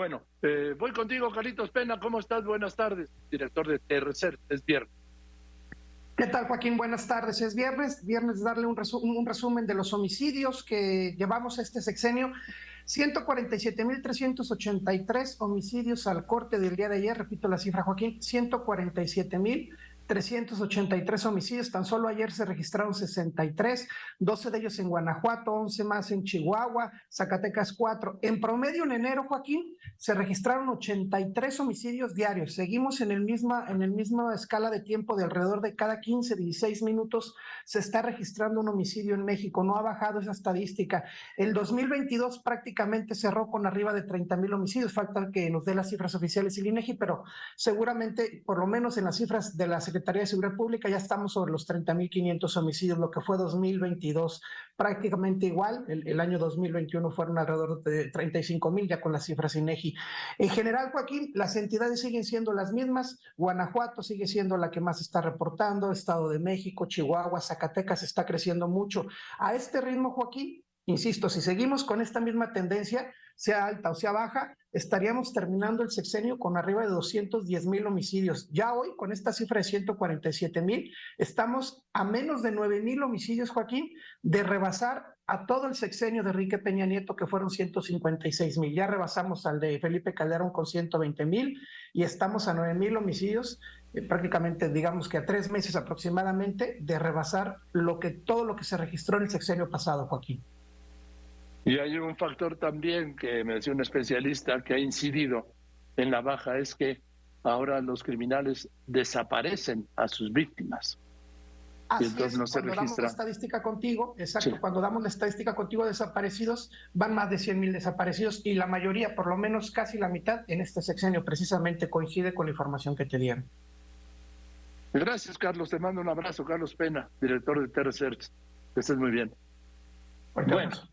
Bueno, eh, voy contigo, Carlitos Pena. ¿Cómo estás? Buenas tardes, director de TRC. Es viernes. ¿Qué tal, Joaquín? Buenas tardes. Es viernes, viernes darle un, un resumen de los homicidios que llevamos este sexenio. 147.383 homicidios al corte del día de ayer, repito la cifra, Joaquín, 147.000 383 homicidios. Tan solo ayer se registraron 63, 12 de ellos en Guanajuato, 11 más en Chihuahua, Zacatecas 4. En promedio en enero, Joaquín, se registraron 83 homicidios diarios. Seguimos en el misma en el misma escala de tiempo de alrededor de cada 15, 16 minutos se está registrando un homicidio en México. No ha bajado esa estadística. El 2022 prácticamente cerró con arriba de 30 mil homicidios. Falta que nos dé las cifras oficiales y INEGI, pero seguramente, por lo menos en las cifras de la Secretaría Secretaría de Seguridad Pública ya estamos sobre los 30.500 homicidios, lo que fue 2022 prácticamente igual. El, año 2021 fueron alrededor de 35.000 ya con las cifras INEGI. En general, Joaquín, las entidades siguen siendo las mismas. Guanajuato sigue siendo la que más está reportando, Estado de México, Chihuahua, Zacatecas está creciendo mucho. A este ritmo, Joaquín, insisto, si seguimos con esta misma tendencia, sea alta o sea baja, estaríamos terminando el sexenio con arriba de 210 mil homicidios. Ya hoy, con esta cifra de 147 mil, estamos a menos de 9 mil homicidios, Joaquín, de rebasar a todo el sexenio de Enrique Peña Nieto, que fueron 156 mil. Ya rebasamos al de Felipe Calderón con 120 mil y estamos a 9 mil homicidios, eh, prácticamente digamos que a tres meses aproximadamente de rebasar lo que todo lo que se registró en el sexenio pasado, Joaquín. Y hay un factor también que me decía un especialista que ha incidido en la baja, es que ahora los criminales desaparecen a sus víctimas. Así entonces no se registra. damos la estadística contigo, exacto, cuando damos la estadística contigo de desaparecidos, van más de 100 mil desaparecidos y la mayoría, por lo menos casi la mitad, en este sexenio precisamente coincide con la información que te dieron. Gracias, Carlos. Te mando un abrazo, Carlos Pena, director de T-Research. Que estés muy bien. Bueno.